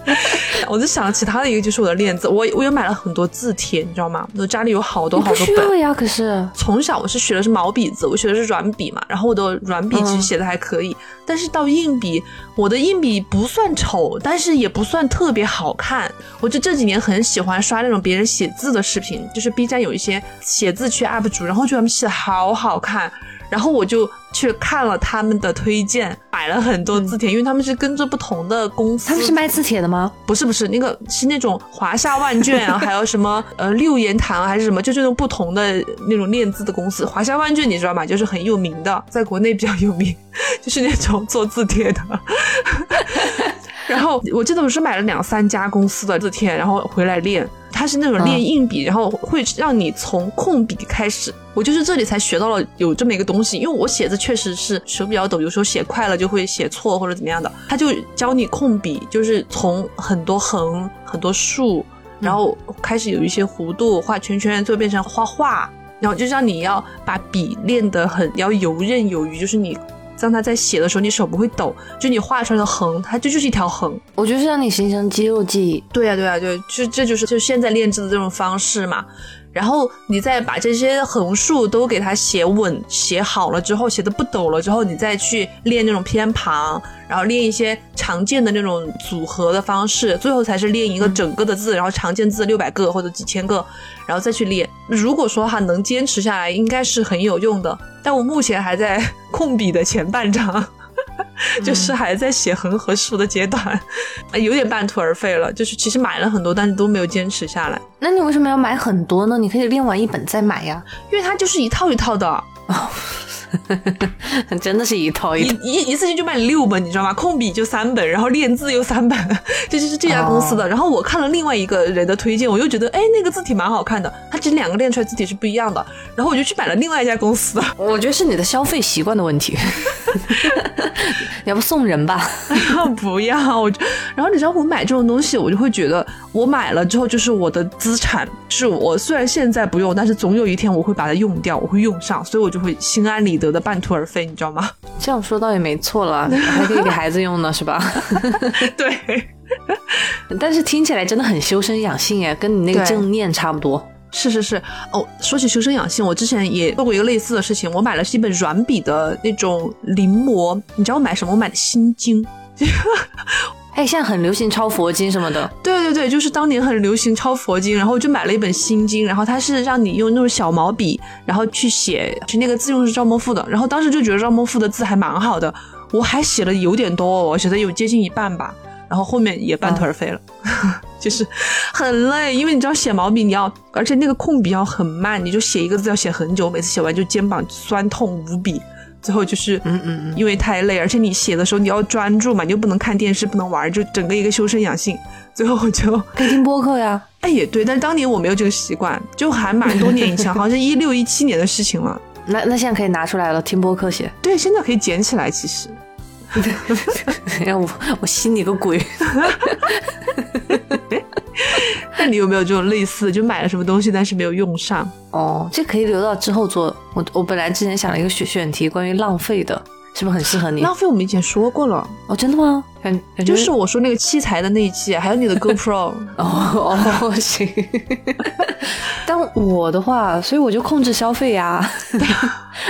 Speaker 2: 我就想其他的一个就是我的练字，我我也买了很多字帖，你知道吗？我家里有好多好多
Speaker 1: 本呀。可是
Speaker 2: 从小我是学的是毛笔字，我学的是软笔嘛，然后我的软笔其实写的还可以，但是到硬笔。我的硬笔不算丑，但是也不算特别好看。我就这几年很喜欢刷那种别人写字的视频，就是 B 站有一些写字区 UP 主，然后觉得他们写的好好看。然后我就去看了他们的推荐，买了很多字帖，因为他们是跟着不同的公司。
Speaker 1: 他们是卖字帖的吗？
Speaker 2: 不是不是，那个是那种华夏万卷啊，还有什么呃六言堂还是什么，就这种不同的那种练字的公司。华夏万卷你知道吗？就是很有名的，在国内比较有名，就是那种做字帖的。然后我记得我是买了两三家公司的字帖，然后回来练。它是那种练硬笔，然后会让你从控笔开始。我就是这里才学到了有这么一个东西，因为我写字确实是手比较抖，有时候写快了就会写错或者怎么样的。他就教你控笔，就是从很多横、很多竖，然后开始有一些弧度，画圈圈，最后变成画画，然后就让你要把笔练得很要游刃有余，就是你。让他在写的时候，你手不会抖，就你画出来的横，它这就是一条横。
Speaker 1: 我觉得是让你形成肌肉记忆。
Speaker 2: 对呀，对呀，对，就这就是就现在练字的这种方式嘛。然后你再把这些横竖都给它写稳、写好了之后，写的不抖了之后，你再去练那种偏旁，然后练一些常见的那种组合的方式，最后才是练一个整个的字，然后常见字六百个或者几千个，然后再去练。如果说哈能坚持下来，应该是很有用的。但我目前还在 控笔的前半章。就是还在写横和竖的阶段，有点半途而废了。就是其实买了很多，但是都没有坚持下来。
Speaker 1: 那你为什么要买很多呢？你可以练完一本再买呀，
Speaker 2: 因为它就是一套一套的。
Speaker 1: 真的是一套一
Speaker 2: 一
Speaker 1: 套。
Speaker 2: 一一次性就卖你六本，你知道吗？控笔就三本，然后练字又三本，这 就是这家公司的。然后我看了另外一个人的推荐，我又觉得哎，那个字体蛮好看的，它其实两个练出来字体是不一样的。然后我就去买了另外一家公司的。
Speaker 1: 我觉得是你的消费习惯的问题，要不送人吧？
Speaker 2: 不要，我就然后你知道我买这种东西，我就会觉得我买了之后就是我的资产，是我虽然现在不用，但是总有一天我会把它用掉，我会用上，所以我就会心安理得的半途而废，你知道吗？
Speaker 1: 这样说倒也没错了，还可以给孩子用呢，是吧？
Speaker 2: 对，
Speaker 1: 但是听起来真的很修身养性哎，跟你那个正念差不多。
Speaker 2: 是是是。哦，说起修身养性，我之前也做过一个类似的事情，我买了是一本软笔的那种临摹，你知道我买什么？我买的心经。
Speaker 1: 哎，现在很流行抄佛经什么的，
Speaker 2: 对对对，就是当年很流行抄佛经，然后我就买了一本心经，然后它是让你用那种小毛笔，然后去写，去那个字用是赵孟馥的，然后当时就觉得赵孟馥的字还蛮好的，我还写了有点多哦，我写的有接近一半吧，然后后面也半途而废了，就是很累，因为你知道写毛笔你要，而且那个控笔要很慢，你就写一个字要写很久，每次写完就肩膀酸痛无比。最后就是，
Speaker 1: 嗯嗯嗯
Speaker 2: 因为太累，而且你写的时候你要专注嘛，你又不能看电视，不能玩，就整个一个修身养性。最后我就
Speaker 1: 可以听播客呀。
Speaker 2: 哎，也对，但是当年我没有这个习惯，就还蛮多年以前，好像是一六一七年的事情了。
Speaker 1: 那那现在可以拿出来了，听播客写。
Speaker 2: 对，现在可以捡起来，其实。
Speaker 1: 让我我信你个鬼！
Speaker 2: 那你有没有这种类似的，就买了什么东西但是没有用上？
Speaker 1: 哦，这可以留到之后做。我我本来之前想了一个选选题，关于浪费的，是不是很适合你？
Speaker 2: 浪费我们以前说过了，
Speaker 1: 哦，真的吗？感感觉
Speaker 2: 就是我说那个器材的那一期，还有你的 GoPro。
Speaker 1: 哦哦 行。但我的话，所以我就控制消费呀。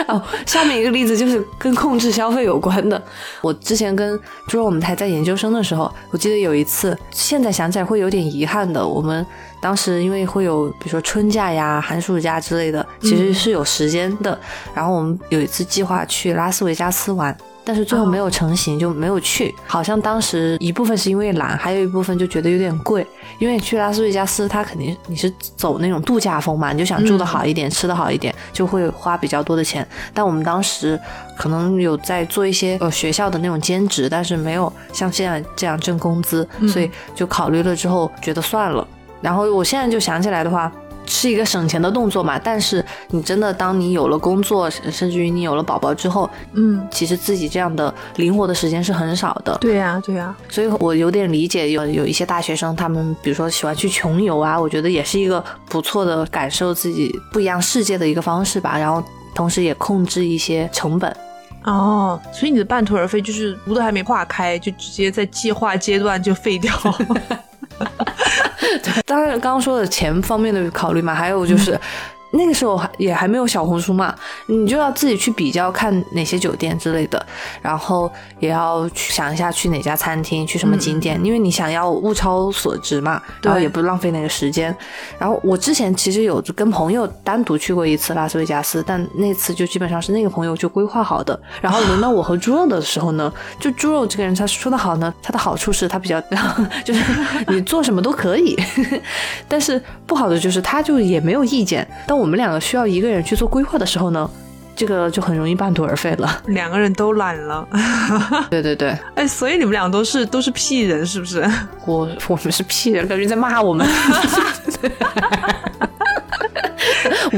Speaker 1: 哦，下面一个例子就是跟控制消费有关的。我之前跟猪肉我们还在研究生的时候，我记得有一次，现在想起来会有点遗憾的。我们当时因为会有比如说春假呀、寒暑假之类的，其实是有时间的。然后我们有一次计划去拉斯维加斯玩。但是最后没有成型，就没有去。好像当时一部分是因为懒，还有一部分就觉得有点贵。因为去拉斯维加斯，它肯定你是走那种度假风嘛，你就想住的好一点，吃的好一点，就会花比较多的钱。但我们当时可能有在做一些呃学校的那种兼职，但是没有像现在这样挣工资，所以就考虑了之后觉得算了。然后我现在就想起来的话。是一个省钱的动作嘛，但是你真的当你有了工作，甚至于你有了宝宝之后，
Speaker 2: 嗯，
Speaker 1: 其实自己这样的灵活的时间是很少的。
Speaker 2: 对呀、对呀、
Speaker 1: 所以我有点理解有有一些大学生，他们比如说喜欢去穷游啊，我觉得也是一个不错的感受自己不一样世界的一个方式吧。然后同时也控制一些成本。
Speaker 2: 哦，所以你的半途而废就是图都还没化开，就直接在计划阶段就废掉。
Speaker 1: 当然，刚刚说的钱方面的考虑嘛，还有就是。那个时候还也还没有小红书嘛，你就要自己去比较看哪些酒店之类的，然后也要去想一下去哪家餐厅，去什么景点，因为你想要物超所值嘛，然后也不浪费那个时间。然后我之前其实有跟朋友单独去过一次拉斯维加斯，但那次就基本上是那个朋友就规划好的。然后轮到我和猪肉的时候呢，就猪肉这个人他说的好呢，他的好处是他比较 就是你做什么都可以，但是不好的就是他就也没有意见。当我们两个需要一个人去做规划的时候呢，这个就很容易半途而废了。
Speaker 2: 两个人都懒了，
Speaker 1: 对对对，
Speaker 2: 哎，所以你们俩都是都是屁人，是不是？
Speaker 1: 我我们是屁人，感觉在骂我们。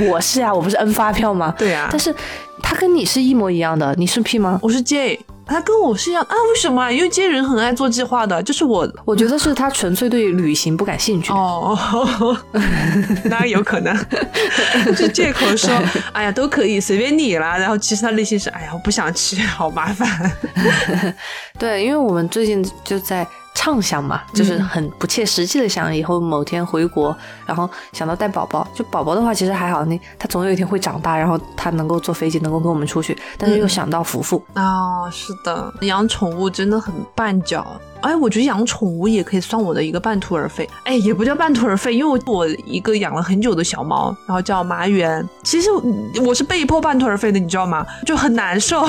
Speaker 1: 我是啊，我不是 N 发票吗？
Speaker 2: 对呀、
Speaker 1: 但是他跟你是一模一样的，你是 P 吗？
Speaker 2: 我是 J，他跟我是一样啊？为什么啊？因为 J 人很爱做计划的，就是我。
Speaker 1: 我觉得是他纯粹对旅行不感兴趣。
Speaker 2: 哦，那有可能，就借口说，哎呀，都可以，随便你啦。然后其实他内心是，哎呀，我不想去，好麻烦。
Speaker 1: 对，因为我们最近就在畅想嘛，就是很不切实际的想以后某天回国，然后想到带宝宝。就宝宝的话，其实还好，那他总有一天会长大，然后他能够坐飞机，能够跟我们出去。但是又想到福福，
Speaker 2: 哦，是的，养宠物真的很绊脚。哎，我觉得养宠物也可以算我的一个半途而废。哎，也不叫半途而废，因为我我一个养了很久的小猫，然后叫麻园。其实我是被迫半途而废的，你知道吗？就很难受，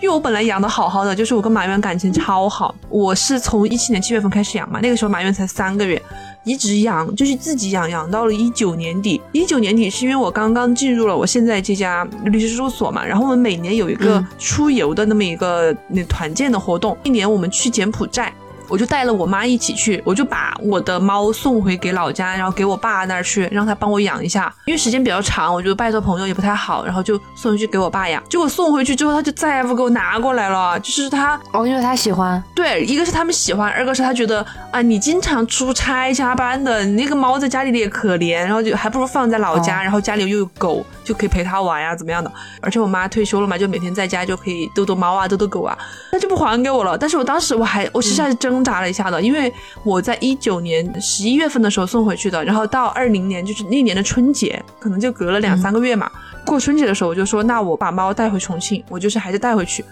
Speaker 2: 因为我本来养的好好的，就是我跟麻圆感情超好。我是从一七年七月份开始养嘛，那个时候麻圆才三个月。一直养，就是自己养，养到了一九年底。一九年底是因为我刚刚进入了我现在这家律师事务所嘛，然后我们每年有一个出游的那么一个那团建的活动，一年我们去柬埔寨。我就带了我妈一起去，我就把我的猫送回给老家，然后给我爸那儿去，让他帮我养一下，因为时间比较长，我觉得拜托朋友也不太好，然后就送回去给我爸养。结果送回去之后，他就再也不给我拿过来了，就是他
Speaker 1: 哦，因为他喜欢，
Speaker 2: 对，一个是他们喜欢，二个是他觉得啊，你经常出差加班的，你那个猫在家里也可怜，然后就还不如放在老家，然后家里又有狗，就可以陪它玩呀，怎么样的？而且我妈退休了嘛，就每天在家就可以逗逗猫啊，逗逗狗啊，那就不还给我了。但是我当时我还我实在是真。挣扎了一下的，因为我在一九年十一月份的时候送回去的，然后到二零年就是那年的春节，可能就隔了两三个月嘛。过春节的时候，我就说那我把猫带回重庆，我就是还是带回去。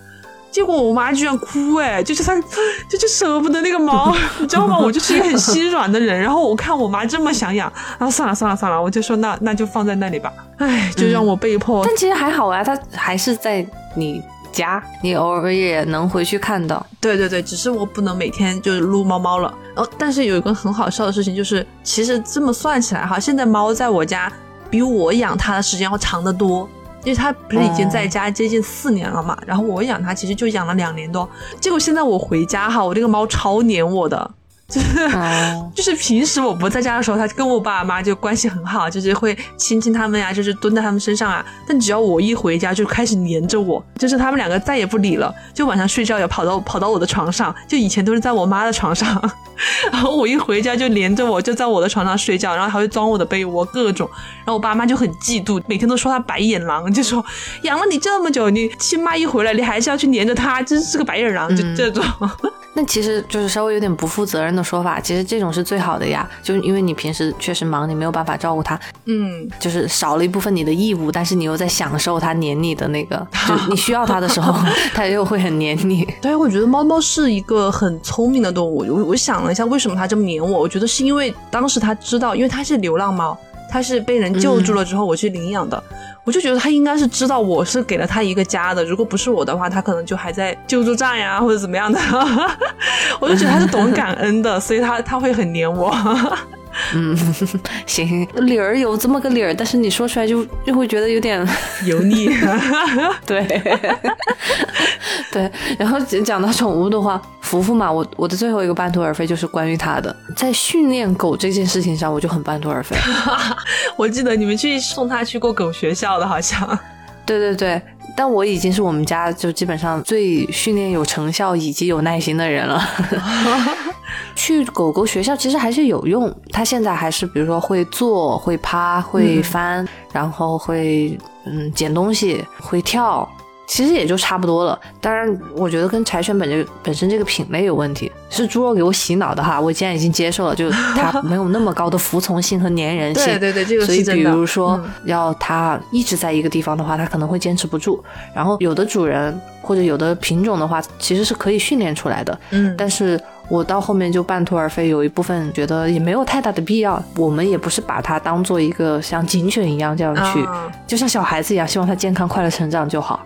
Speaker 2: 结果我妈居然哭，哎，就是她 就就舍不得那个猫，你知道吗？我就是一个很心软的人，然后我看我妈这么想养，然后算了算了算了，我就说那那就放在那里吧。哎，就让我被迫。
Speaker 1: 但其实还好啊，它还是在你。家，你偶尔也能回去看到。
Speaker 2: 对对对，只是我不能每天就是撸猫猫了。哦，但是有一个很好笑的事情，就是其实这么算起来哈，现在猫在我家比我养它的时间要长得多，因为它不是已经在家接近四年了嘛。然后我养它其实就养了两年多，结果现在我回家哈，我这个猫超黏我的。就是 就是平时我不在家的时候，他跟我爸妈就关系很好，就是会亲亲他们呀，就是蹲在他们身上啊。但只要我一回家，就开始黏着我，就是他们两个再也不理了。就晚上睡觉也跑到跑到我的床上，就以前都是在我妈的床上，然后我一回家就连着我，就在我的床上睡觉，然后还会钻我的被窝，各种。然后我爸妈就很嫉妒，每天都说他白眼狼，就说养了你这么久，你亲妈一回来，你还是要去黏着他，真是个白眼狼，就这种。
Speaker 1: 那其实就是稍微有点不负责任的说法，其实这种是最好的呀，就是因为你平时确实忙，你没有办法照顾它，
Speaker 2: 嗯，
Speaker 1: 就是少了一部分你的义务，但是你又在享受它黏你的那个，就你需要它的时候，它又会很黏你。
Speaker 2: 对，我觉得猫猫是一个很聪明的动物。我我想了一下，为什么它这么黏我？我觉得是因为当时它知道，因为它是流浪猫，它是被人救助了之后我去领养的。我就觉得他应该是知道我是给了他一个家的，如果不是我的话，他可能就还在救助站呀，或者怎么样的。我就觉得他是懂感恩的，所以他他会很黏我。
Speaker 1: 嗯，行，理儿有这么个理儿，但是你说出来就就会觉得有点
Speaker 2: 油腻。
Speaker 1: 对，对。然后讲到宠物的话，福福嘛，我我的最后一个半途而废就是关于他的，在训练狗这件事情上，我就很半途而废。
Speaker 2: 我记得你们去送他去过狗学校的，好像。
Speaker 1: 对对对，但我已经是我们家就基本上最训练有成效以及有耐心的人了。去狗狗学校其实还是有用，它现在还是比如说会坐、会趴、会翻，然后会嗯捡东西、会跳。其实也就差不多了，当然，我觉得跟柴犬本就本身这个品类有问题，是猪肉给我洗脑的哈。我既然已经接受了，就它 没有那么高的服从性和粘人性。
Speaker 2: 对对对，这个
Speaker 1: 所以比如说要它一直在一个地方的话，它可能会坚持不住。然后有的主人或者有的品种的话，其实是可以训练出来的。
Speaker 2: 嗯，
Speaker 1: 但是我到后面就半途而废，有一部分觉得也没有太大的必要。我们也不是把它当做一个像警犬一样这样去，就像小孩子一样，希望它健康快乐成长就好。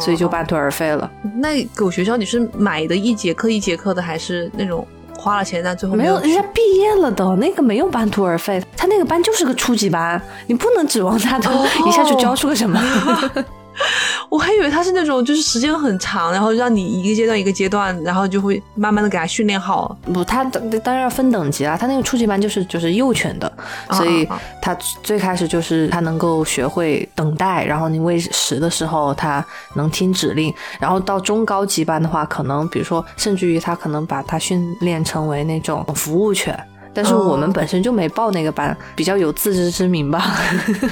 Speaker 1: 所以就半途而废了。
Speaker 2: 那狗学校你是买的一节课一节课的，还是那种花了钱但最后
Speaker 1: 没有？人家毕业了的那个没有半途而废，他那个班就是个初级班，你不能指望他的一下就教出个什么。
Speaker 2: 我还以为他是那种就是时间很长，然后让你一个阶段一个阶段，然后就会慢慢的给他训练好。
Speaker 1: 不，他当然要分等级啦。他那个初级班就是就是幼犬的，所以他最开始就是他能够学会等待，然后你喂食的时候他能听指令，然后到中高级班的话，可能比如说甚至于他可能把他训练成为那种服务犬。但是我们本身就没报那个班，比较有自知之明吧。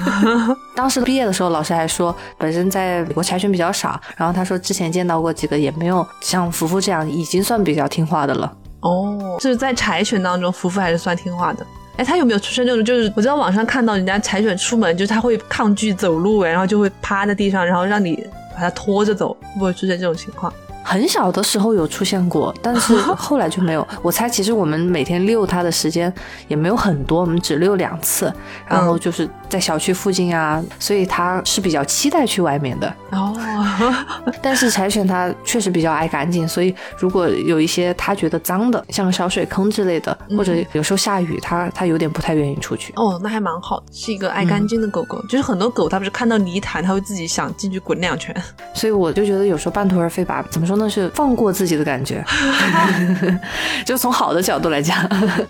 Speaker 1: 当时毕业的时候，老师还说，本身在美国柴犬比较少，然后他说之前见到过几个，也没有像福福这样，已经算比较听话的了。
Speaker 2: 哦，就是在柴犬当中，福福还是算听话的。哎，他有没有出现那种，就是我在网上看到人家柴犬出门，就是他会抗拒走路，哎，然后就会趴在地上，然后让你把它拖着走，会不会出现这种情况？
Speaker 1: 很小的时候有出现过，但是 后来就没有。我猜其实我们每天遛它的时间也没有很多，我们只遛两次，然后就是在小区附近啊，所以他是比较期待去外面的。
Speaker 2: 哦，
Speaker 1: 但是柴犬它确实比较爱干净，所以如果有一些它觉得脏的，像小水坑之类的，或者有时候下雨，它它有点不太愿意出去。
Speaker 2: 哦，那还蛮好，是一个爱干净的狗狗。就是很多狗它不是看到泥潭，它会自己想进去滚两圈。
Speaker 1: 所以我就觉得有时候半途而废吧，怎么说呢？是放过自己的感觉，就从好的角度来讲，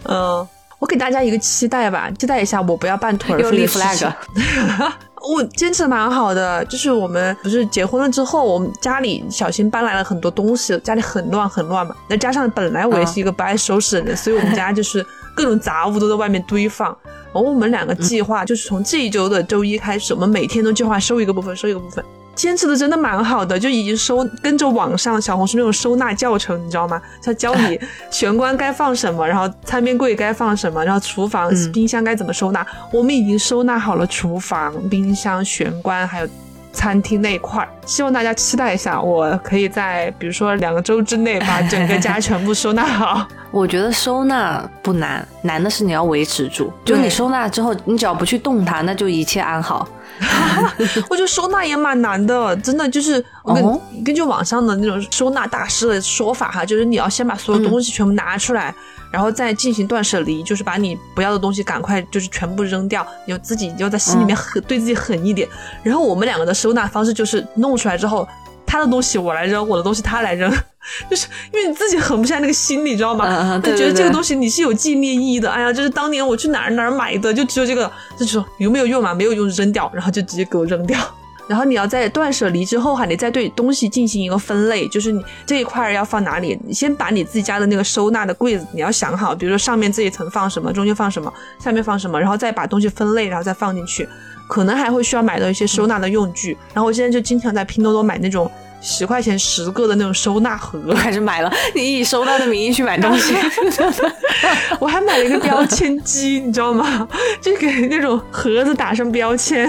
Speaker 2: 嗯，我给大家一个期待吧，期待一下我不要半途而
Speaker 1: 又立
Speaker 2: 废的事情
Speaker 1: flag。
Speaker 2: 我坚持的蛮好的，就是我们不是结婚了之后，我们家里小新搬来了很多东西，家里很乱很乱嘛。那加上本来我也是一个不爱收拾的人，所以我们家就是各种杂物都在外面堆放。然后我们两个计划就是从这一周的周一开始，我们每天都计划收一个部分，收一个部分。坚持的真的蛮好的，就已经收跟着网上小红书那种收纳教程，你知道吗？他教你 玄关该放什么，然后餐边柜该放什么，然后厨房、冰箱该怎么收纳。我们已经收纳好了厨房、冰箱、玄关，还有餐厅那一块儿。希望大家期待一下，我可以在比如说两个周之内把整个家全部收纳好。
Speaker 1: 我觉得收纳不难，难的是你要维持住。就你收纳之后，你只要不去动它，那就一切安好。
Speaker 2: 我觉得收纳也蛮难的，真的就是我根、
Speaker 1: 哦
Speaker 2: 根据网上的那种收纳大师的说法哈，就是你要先把所有东西全部拿出来，然后再进行断舍离，就是把你不要的东西赶快就是全部扔掉，你要自己要在心里面狠、对自己狠一点。然后我们两个的收纳方式就是弄出来之后。他的东西我来扔，我的东西他来扔，就是因为你自己狠不下那个心，你知道吗？
Speaker 1: 嗯嗯
Speaker 2: 就觉得这个东西你是有纪念意义的。哎呀，就是当年我去哪儿哪儿买的，就只有这个，就说有没有用嘛？没有用扔掉，然后就直接给我扔掉。然后你要在断舍离之后哈，你再对东西进行一个分类，就是你这一块儿要放哪里，你先把你自己家的那个收纳的柜子你要想好，比如说上面这一层放什么，中间放什么，下面放什么，然后再把东西分类，然后再放进去。可能还会需要买到一些收纳的用具，然后我现在就经常在拼多多买那种十块钱十个的那种收纳盒，
Speaker 1: 我开始买了，你以收纳的名义去买东西，
Speaker 2: 我还买了一个 标签机，你知道吗？就给那种盒子打上标签，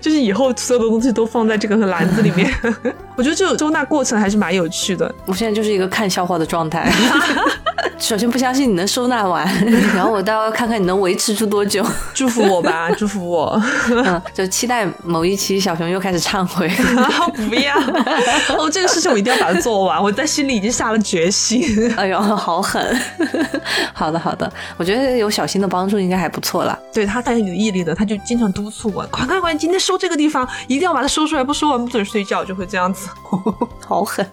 Speaker 2: 就是以后所有的东西都放在这个篮子里面。我觉得这个收纳过程还是蛮有趣的。
Speaker 1: 我现在就是一个看笑话的状态。首先不相信你能收纳完，然后我倒要看看你能维持住多久。
Speaker 2: 祝福我吧，祝福我！
Speaker 1: 嗯，就期待某一期小熊又开始忏悔。
Speaker 2: 不要哦，这个事情我一定要把它做完，我在心里已经下了决心。
Speaker 1: 哎呦，好狠！好的，好的，我觉得有小新的帮助应该还不错啦。
Speaker 2: 对他太有毅力的，他就经常督促我，快快快，今天收这个地方，一定要把它收出来，不收完不准睡觉，就会这样子。
Speaker 1: 好狠。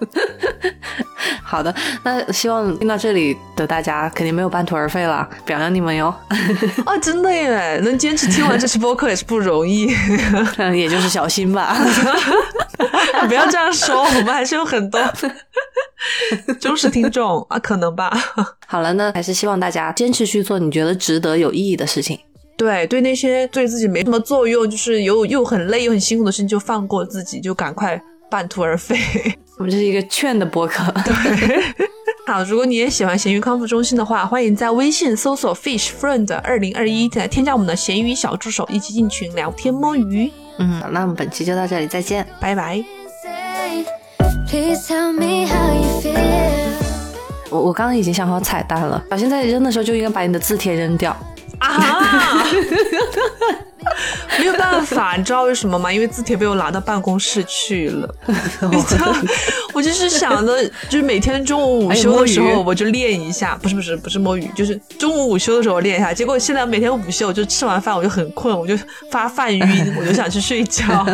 Speaker 1: 好的，那希望听到这里的大家肯定没有半途而废了，表扬你们哟。
Speaker 2: 啊，真的耶，能坚持听完这期播客也是不容易。
Speaker 1: 嗯，也就是小心吧。
Speaker 2: 不要这样说，我们还是有很多忠实听众啊，可能吧。
Speaker 1: 好了，那还是希望大家坚持去做你觉得值得、有意义的事情。
Speaker 2: 对对，那些对自己没什么作用，就是又又很累又很辛苦的事情，就放过自己，就赶快半途而废。
Speaker 1: 我们这是一个劝的播客。
Speaker 2: 好，如果你也喜欢咸鱼康复中心的话，欢迎在微信搜索 Fish Friend 二零二一，来添加我们的咸鱼小助手，一起进群聊天摸鱼。
Speaker 1: 嗯，那我们本期就到这里，再见。
Speaker 2: 拜拜。
Speaker 3: Please tell me how you feel.
Speaker 1: 我我刚刚已经想好彩蛋了，小心在扔的时候就应该把你的字帖扔掉。
Speaker 2: 啊！没有办法，你知道为什么吗？因为字帖被我拿到办公室去了。你知道，我就是想的，就是每天中午午休的时候我就练一下，不是不是不是摸鱼，就是中午午休的时候我练一下。结果现在每天午休，我就吃完饭我就很困，我就发饭晕，我就想去睡觉。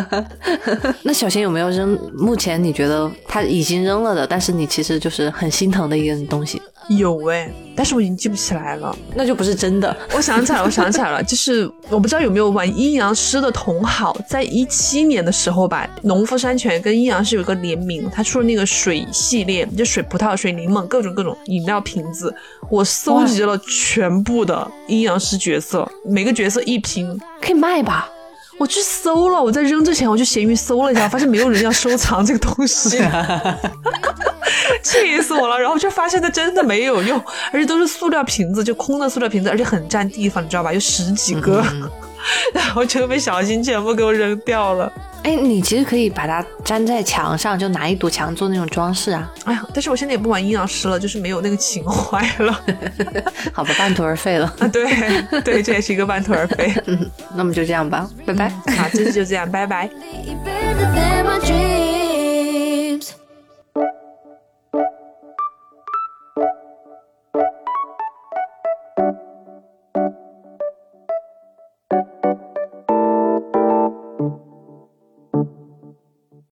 Speaker 1: 那小新有没有扔？目前你觉得他已经扔了的，但是你其实就是很心疼的一个东西，
Speaker 2: 有哎，但是我已经记不起来了。
Speaker 1: 那就不是真的。
Speaker 2: 我想起来了，我想起来了，就是我不知道有没有玩阴阳师的同好，在一七年的时候吧，农夫山泉跟阴阳师有一个联名，他出了那个水系列，就水葡萄、水柠檬各种各种饮料瓶子，我搜集了全部的阴阳师角色，每个角色一瓶。
Speaker 1: 可以卖吧？
Speaker 2: 我去搜了，我在扔之前我去闲鱼搜了一下，发现没有人要收藏这个东西，气死我了。然后就发现它真的没有用，而且都是塑料瓶子，就空的塑料瓶子，而且很占地方，你知道吧？有十几个，然后就被小新全部给我扔掉了。
Speaker 1: 哎，你其实可以把它粘在墙上，就拿一堵墙做那种装饰啊。
Speaker 2: 哎呀，但是我现在也不玩阴阳师了，就是没有那个情怀了。
Speaker 1: 好吧，半途而废了。
Speaker 2: 啊，对对，这也是一个半途而废。
Speaker 1: 嗯，那么就这样吧，拜拜。
Speaker 2: 好，这次就这样，拜拜。